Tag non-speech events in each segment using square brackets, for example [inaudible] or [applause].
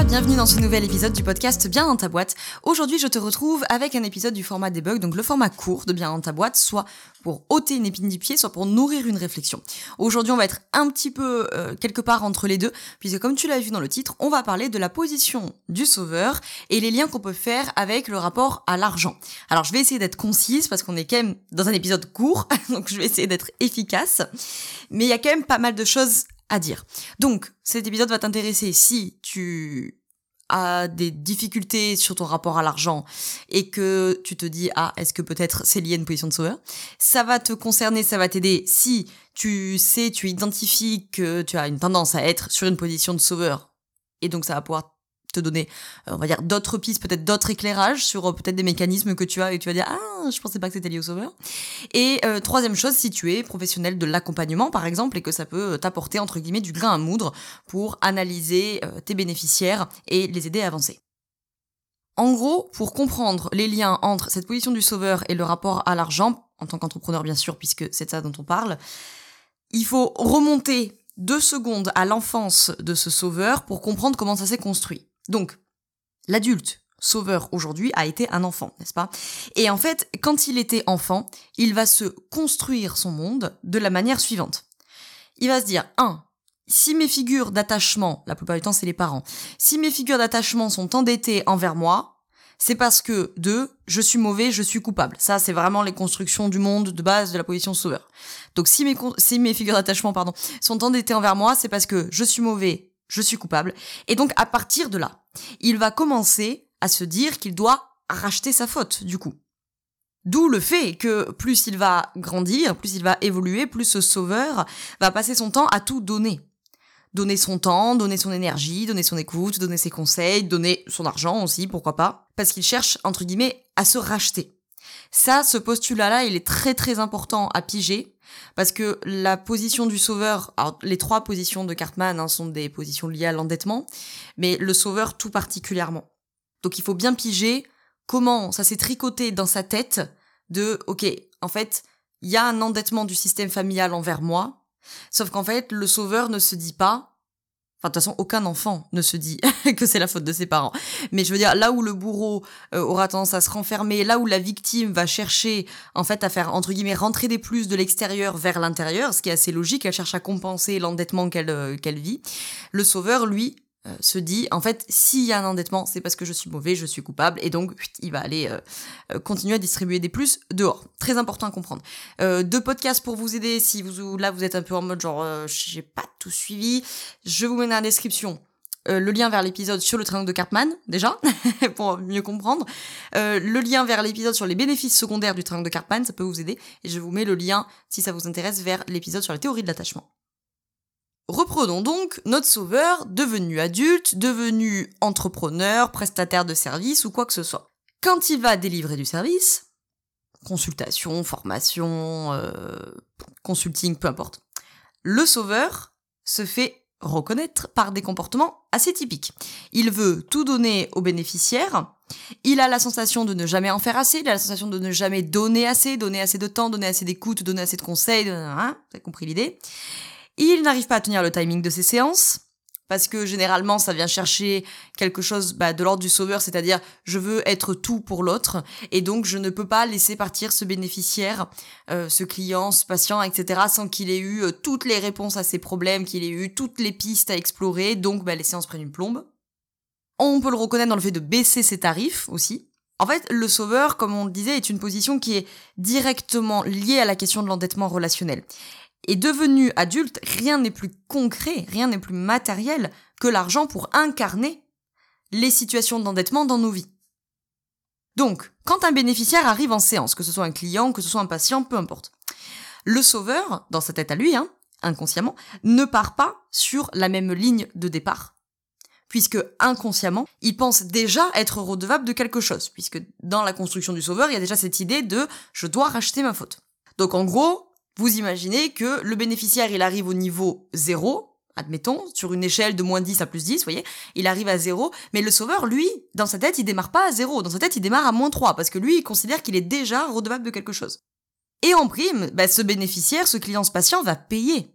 Bienvenue dans ce nouvel épisode du podcast Bien dans ta boîte. Aujourd'hui, je te retrouve avec un épisode du format debug, donc le format court de Bien dans ta boîte, soit pour ôter une épine du pied, soit pour nourrir une réflexion. Aujourd'hui, on va être un petit peu euh, quelque part entre les deux, puisque comme tu l'as vu dans le titre, on va parler de la position du sauveur et les liens qu'on peut faire avec le rapport à l'argent. Alors, je vais essayer d'être concise parce qu'on est quand même dans un épisode court, [laughs] donc je vais essayer d'être efficace, mais il y a quand même pas mal de choses à dire. Donc, cet épisode va t'intéresser si tu as des difficultés sur ton rapport à l'argent et que tu te dis ah est-ce que peut-être c'est lié à une position de sauveur? Ça va te concerner ça va t'aider si tu sais tu identifies que tu as une tendance à être sur une position de sauveur et donc ça va pouvoir te donner, euh, on va dire, d'autres pistes, peut-être d'autres éclairages sur euh, peut-être des mécanismes que tu as et tu vas dire, ah, je pensais pas que c'était lié au sauveur. Et euh, troisième chose, si tu es professionnel de l'accompagnement, par exemple, et que ça peut t'apporter, entre guillemets, du grain à moudre pour analyser tes bénéficiaires et les aider à avancer. En gros, pour comprendre les liens entre cette position du sauveur et le rapport à l'argent, en tant qu'entrepreneur bien sûr, puisque c'est ça dont on parle, il faut remonter deux secondes à l'enfance de ce sauveur pour comprendre comment ça s'est construit. Donc, l'adulte sauveur aujourd'hui a été un enfant, n'est-ce pas? Et en fait, quand il était enfant, il va se construire son monde de la manière suivante. Il va se dire, 1. Si mes figures d'attachement, la plupart du temps c'est les parents, si mes figures d'attachement sont endettées envers moi, c'est parce que, 2. Je suis mauvais, je suis coupable. Ça, c'est vraiment les constructions du monde de base de la position sauveur. Donc si mes, si mes figures d'attachement pardon, sont endettées envers moi, c'est parce que je suis mauvais, je suis coupable. Et donc à partir de là, il va commencer à se dire qu'il doit racheter sa faute, du coup. D'où le fait que plus il va grandir, plus il va évoluer, plus ce sauveur va passer son temps à tout donner. Donner son temps, donner son énergie, donner son écoute, donner ses conseils, donner son argent aussi, pourquoi pas, parce qu'il cherche, entre guillemets, à se racheter. Ça, ce postulat-là, il est très très important à piger, parce que la position du sauveur, alors les trois positions de Cartman hein, sont des positions liées à l'endettement, mais le sauveur tout particulièrement. Donc il faut bien piger comment ça s'est tricoté dans sa tête de, ok, en fait, il y a un endettement du système familial envers moi, sauf qu'en fait, le sauveur ne se dit pas, Enfin, de toute façon, aucun enfant ne se dit [laughs] que c'est la faute de ses parents. Mais je veux dire, là où le bourreau euh, aura tendance à se renfermer, là où la victime va chercher, en fait, à faire, entre guillemets, rentrer des plus de l'extérieur vers l'intérieur, ce qui est assez logique, elle cherche à compenser l'endettement qu'elle euh, qu'elle vit, le sauveur, lui, euh, se dit en fait s'il y a un endettement c'est parce que je suis mauvais je suis coupable et donc il va aller euh, euh, continuer à distribuer des plus dehors très important à comprendre deux podcasts pour vous aider si vous là vous êtes un peu en mode genre j'ai pas tout suivi je vous mets dans la description le lien vers l'épisode sur le triangle de Cartman, déjà, [laughs] pour mieux comprendre. le lien vers l'épisode sur les bénéfices secondaires du triangle de Cartman, ça peut vous aider. Et je vous mets le lien, si ça vous intéresse, vers l'épisode sur la théorie de l'attachement. Reprenons donc notre sauveur devenu adulte, devenu entrepreneur, prestataire de service ou quoi que ce soit. Quand il va délivrer du service, consultation, formation, euh, consulting, peu importe, le sauveur se fait reconnaître par des comportements assez typiques. Il veut tout donner aux bénéficiaires, il a la sensation de ne jamais en faire assez, il a la sensation de ne jamais donner assez, donner assez de temps, donner assez d'écoute, donner assez de conseils, hein, vous avez compris l'idée. Il n'arrive pas à tenir le timing de ses séances, parce que généralement ça vient chercher quelque chose bah, de l'ordre du sauveur, c'est-à-dire je veux être tout pour l'autre, et donc je ne peux pas laisser partir ce bénéficiaire, euh, ce client, ce patient, etc., sans qu'il ait eu euh, toutes les réponses à ses problèmes, qu'il ait eu toutes les pistes à explorer, donc bah, les séances prennent une plombe. On peut le reconnaître dans le fait de baisser ses tarifs aussi. En fait, le sauveur, comme on le disait, est une position qui est directement liée à la question de l'endettement relationnel. Et devenu adulte, rien n'est plus concret, rien n'est plus matériel que l'argent pour incarner les situations d'endettement dans nos vies. Donc, quand un bénéficiaire arrive en séance, que ce soit un client, que ce soit un patient, peu importe, le sauveur, dans sa tête à lui, hein, inconsciemment, ne part pas sur la même ligne de départ. Puisque inconsciemment, il pense déjà être redevable de quelque chose, puisque dans la construction du sauveur, il y a déjà cette idée de je dois racheter ma faute. Donc en gros, vous imaginez que le bénéficiaire, il arrive au niveau 0, admettons, sur une échelle de moins 10 à plus 10, vous voyez, il arrive à 0, mais le sauveur, lui, dans sa tête, il démarre pas à 0, dans sa tête, il démarre à moins 3, parce que lui, il considère qu'il est déjà redevable de quelque chose. Et en prime, bah, ce bénéficiaire, ce client, ce patient va payer.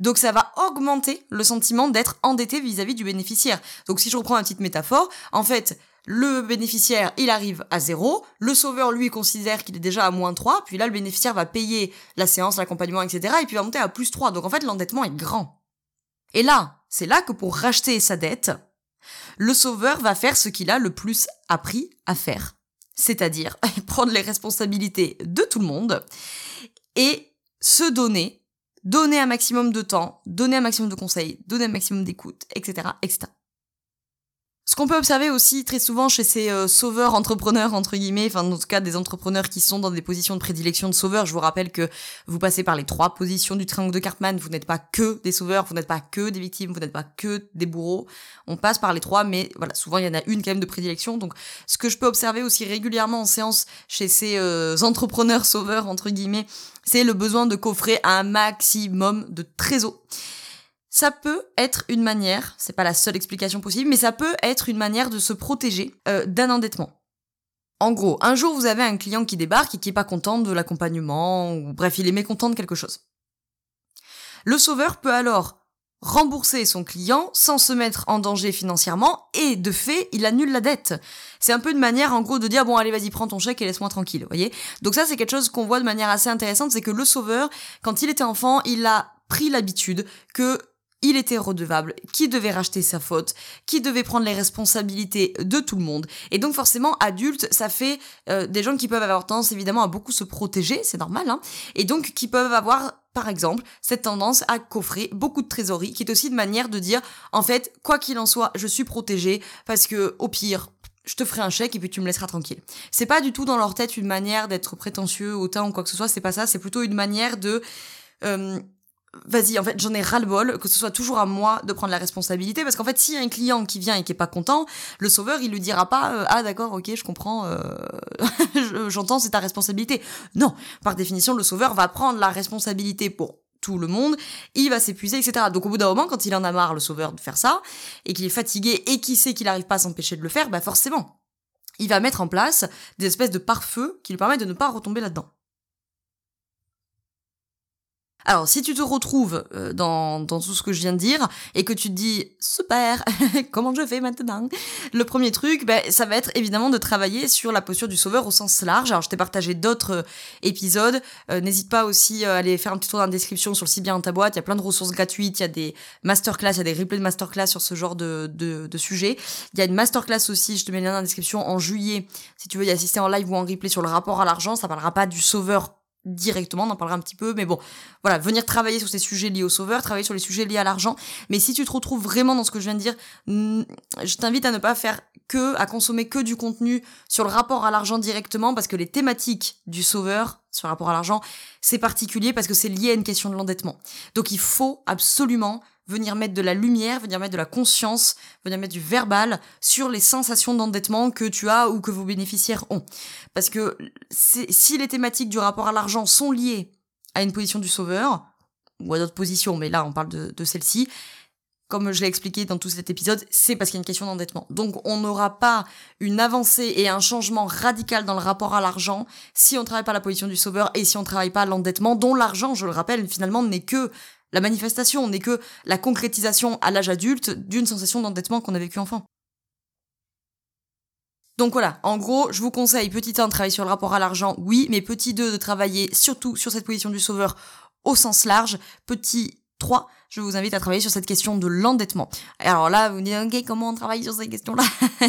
Donc ça va augmenter le sentiment d'être endetté vis-à-vis du bénéficiaire. Donc si je reprends une petite métaphore, en fait, le bénéficiaire, il arrive à 0, le sauveur, lui, considère qu'il est déjà à moins 3, puis là, le bénéficiaire va payer la séance, l'accompagnement, etc., et puis va monter à plus 3. Donc en fait, l'endettement est grand. Et là, c'est là que pour racheter sa dette, le sauveur va faire ce qu'il a le plus appris à faire. C'est-à-dire [laughs] prendre les responsabilités de tout le monde et se donner, donner un maximum de temps, donner un maximum de conseils, donner un maximum d'écoute, etc., etc. Ce qu'on peut observer aussi très souvent chez ces euh, sauveurs entrepreneurs entre guillemets, enfin en tout cas des entrepreneurs qui sont dans des positions de prédilection de sauveurs, je vous rappelle que vous passez par les trois positions du triangle de Cartman, vous n'êtes pas que des sauveurs, vous n'êtes pas que des victimes, vous n'êtes pas que des bourreaux. On passe par les trois, mais voilà, souvent il y en a une quand même de prédilection. Donc ce que je peux observer aussi régulièrement en séance chez ces euh, entrepreneurs sauveurs entre guillemets, c'est le besoin de coffrer un maximum de trésor. Ça peut être une manière, c'est pas la seule explication possible, mais ça peut être une manière de se protéger euh, d'un endettement. En gros, un jour vous avez un client qui débarque et qui est pas content de l'accompagnement, ou bref, il est mécontent de quelque chose. Le sauveur peut alors rembourser son client sans se mettre en danger financièrement et de fait, il annule la dette. C'est un peu une manière en gros de dire bon allez vas-y prends ton chèque et laisse-moi tranquille, voyez? Donc ça c'est quelque chose qu'on voit de manière assez intéressante, c'est que le sauveur quand il était enfant, il a pris l'habitude que il était redevable, qui devait racheter sa faute, qui devait prendre les responsabilités de tout le monde. Et donc forcément, adulte, ça fait euh, des gens qui peuvent avoir tendance évidemment à beaucoup se protéger, c'est normal, hein, et donc qui peuvent avoir par exemple, cette tendance à coffrer beaucoup de trésorerie, qui est aussi une manière de dire, en fait, quoi qu'il en soit, je suis protégé, parce que, au pire, je te ferai un chèque et puis tu me laisseras tranquille. C'est pas du tout dans leur tête une manière d'être prétentieux, autant ou quoi que ce soit, c'est pas ça, c'est plutôt une manière de euh, vas-y, en fait, j'en ai ras-le-bol, que ce soit toujours à moi de prendre la responsabilité, parce qu'en fait, s'il y a un client qui vient et qui est pas content, le sauveur, il lui dira pas, euh, ah d'accord, ok, je comprends, euh, [laughs] j'entends, c'est ta responsabilité. Non, par définition, le sauveur va prendre la responsabilité pour tout le monde, il va s'épuiser, etc. Donc au bout d'un moment, quand il en a marre, le sauveur, de faire ça, et qu'il est fatigué, et qu'il sait qu'il n'arrive pas à s'empêcher de le faire, bah forcément, il va mettre en place des espèces de pare-feu qui lui permettent de ne pas retomber là-dedans. Alors, si tu te retrouves euh, dans, dans, tout ce que je viens de dire et que tu te dis super, [laughs] comment je fais maintenant? Le premier truc, ben, ça va être évidemment de travailler sur la posture du sauveur au sens large. Alors, je t'ai partagé d'autres euh, épisodes. Euh, n'hésite pas aussi à aller faire un petit tour dans la description sur le site bien dans ta boîte. Il y a plein de ressources gratuites. Il y a des masterclass, il y a des replays de masterclass sur ce genre de, de, de sujet. Il y a une masterclass aussi, je te mets le lien dans la description, en juillet. Si tu veux y assister en live ou en replay sur le rapport à l'argent, ça parlera pas du sauveur directement, on en parlera un petit peu, mais bon, voilà, venir travailler sur ces sujets liés au sauveur, travailler sur les sujets liés à l'argent. Mais si tu te retrouves vraiment dans ce que je viens de dire, je t'invite à ne pas faire que, à consommer que du contenu sur le rapport à l'argent directement, parce que les thématiques du sauveur sur le rapport à l'argent, c'est particulier parce que c'est lié à une question de l'endettement. Donc il faut absolument venir mettre de la lumière, venir mettre de la conscience, venir mettre du verbal sur les sensations d'endettement que tu as ou que vos bénéficiaires ont. Parce que si les thématiques du rapport à l'argent sont liées à une position du sauveur, ou à d'autres positions, mais là on parle de, celle-ci, comme je l'ai expliqué dans tout cet épisode, c'est parce qu'il y a une question d'endettement. Donc on n'aura pas une avancée et un changement radical dans le rapport à l'argent si on travaille pas la position du sauveur et si on travaille pas l'endettement, dont l'argent, je le rappelle, finalement n'est que la manifestation n'est que la concrétisation à l'âge adulte d'une sensation d'endettement qu'on a vécu enfant. Donc voilà, en gros, je vous conseille, petit 1, de travailler sur le rapport à l'argent, oui, mais petit 2, de travailler surtout sur cette position du sauveur au sens large. Petit 3, je vous invite à travailler sur cette question de l'endettement. Alors là, vous me dites, ok, comment on travaille sur ces questions-là [laughs]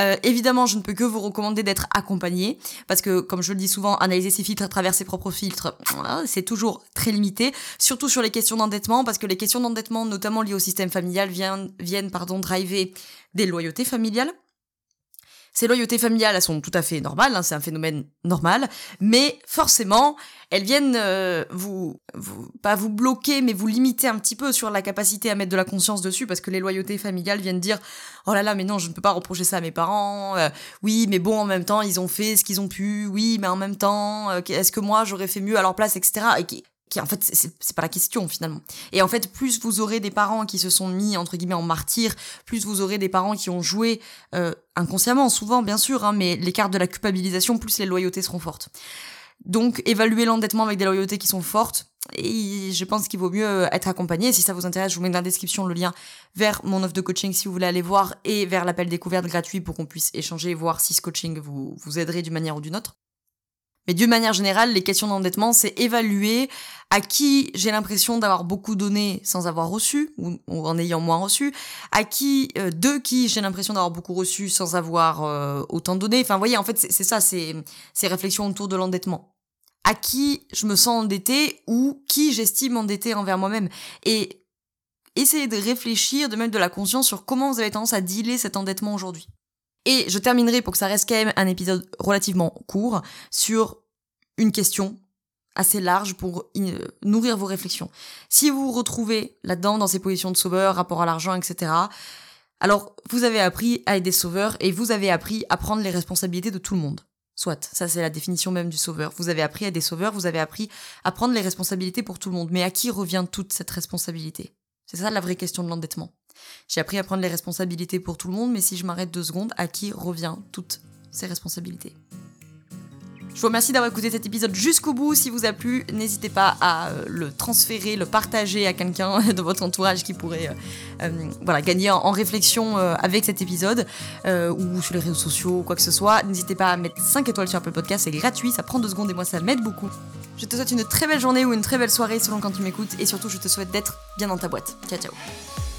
euh, Évidemment, je ne peux que vous recommander d'être accompagné, parce que, comme je le dis souvent, analyser ses filtres à travers ses propres filtres, c'est toujours très limité, surtout sur les questions d'endettement, parce que les questions d'endettement, notamment liées au système familial, viennent, viennent pardon, driver des loyautés familiales. Ces loyautés familiales, elles sont tout à fait normales, hein, c'est un phénomène normal, mais forcément, elles viennent euh, vous, vous, pas vous bloquer, mais vous limiter un petit peu sur la capacité à mettre de la conscience dessus, parce que les loyautés familiales viennent dire oh là là, mais non, je ne peux pas reprocher ça à mes parents. Euh, oui, mais bon, en même temps, ils ont fait ce qu'ils ont pu. Oui, mais en même temps, euh, est-ce que moi j'aurais fait mieux à leur place, etc. en fait c'est pas la question finalement. Et en fait, plus vous aurez des parents qui se sont mis entre guillemets en martyr, plus vous aurez des parents qui ont joué euh, inconsciemment, souvent bien sûr, hein, mais les cartes de la culpabilisation, plus les loyautés seront fortes. Donc évaluer l'endettement avec des loyautés qui sont fortes. Et je pense qu'il vaut mieux euh, être accompagné. Si ça vous intéresse, je vous mets dans la description le lien vers mon offre de coaching si vous voulez aller voir et vers l'appel découverte gratuit pour qu'on puisse échanger et voir si ce coaching vous, vous aiderait d'une manière ou d'une autre. Mais d'une manière générale, les questions d'endettement, c'est évaluer à qui j'ai l'impression d'avoir beaucoup donné sans avoir reçu, ou, en ayant moins reçu, à qui, euh, de qui j'ai l'impression d'avoir beaucoup reçu sans avoir euh, autant donné. Enfin, vous voyez, en fait, c'est ça, c'est ces réflexions autour de l'endettement. À qui je me sens endetté ou qui j'estime endetté envers moi-même. Et essayez de réfléchir, de mettre de la conscience sur comment vous avez tendance à dealer cet endettement aujourd'hui. Et je terminerai pour que ça reste quand même un épisode relativement court sur une question assez large pour nourrir vos réflexions. Si vous vous retrouvez là-dedans dans ces positions de sauveur, rapport à l'argent, etc., alors vous avez appris à aider sauveurs et vous avez appris à prendre les responsabilités de tout le monde. Soit, ça c'est la définition même du sauveur. Vous avez appris à des sauveurs, vous avez appris à prendre les responsabilités pour tout le monde. Mais à qui revient toute cette responsabilité? C'est ça la vraie question de l'endettement. J'ai appris à prendre les responsabilités pour tout le monde, mais si je m'arrête deux secondes, à qui revient toutes ces responsabilités? Je vous remercie d'avoir écouté cet épisode jusqu'au bout. Si vous a plu, n'hésitez pas à euh, le transférer, le partager à quelqu'un [laughs] de votre entourage qui pourrait euh, euh, voilà, gagner en, réflexion avec cet épisode ou sur les réseaux sociaux ou quoi que ce soit. N'hésitez pas à mettre 5 étoiles sur Apple Podcast, c'est gratuit, ça prend 2 secondes et moi ça m'aide beaucoup. Je te souhaite une très belle journée ou une très belle soirée selon quand tu m'écoutes et surtout je te souhaite d'être bien dans ta boîte. Ciao ciao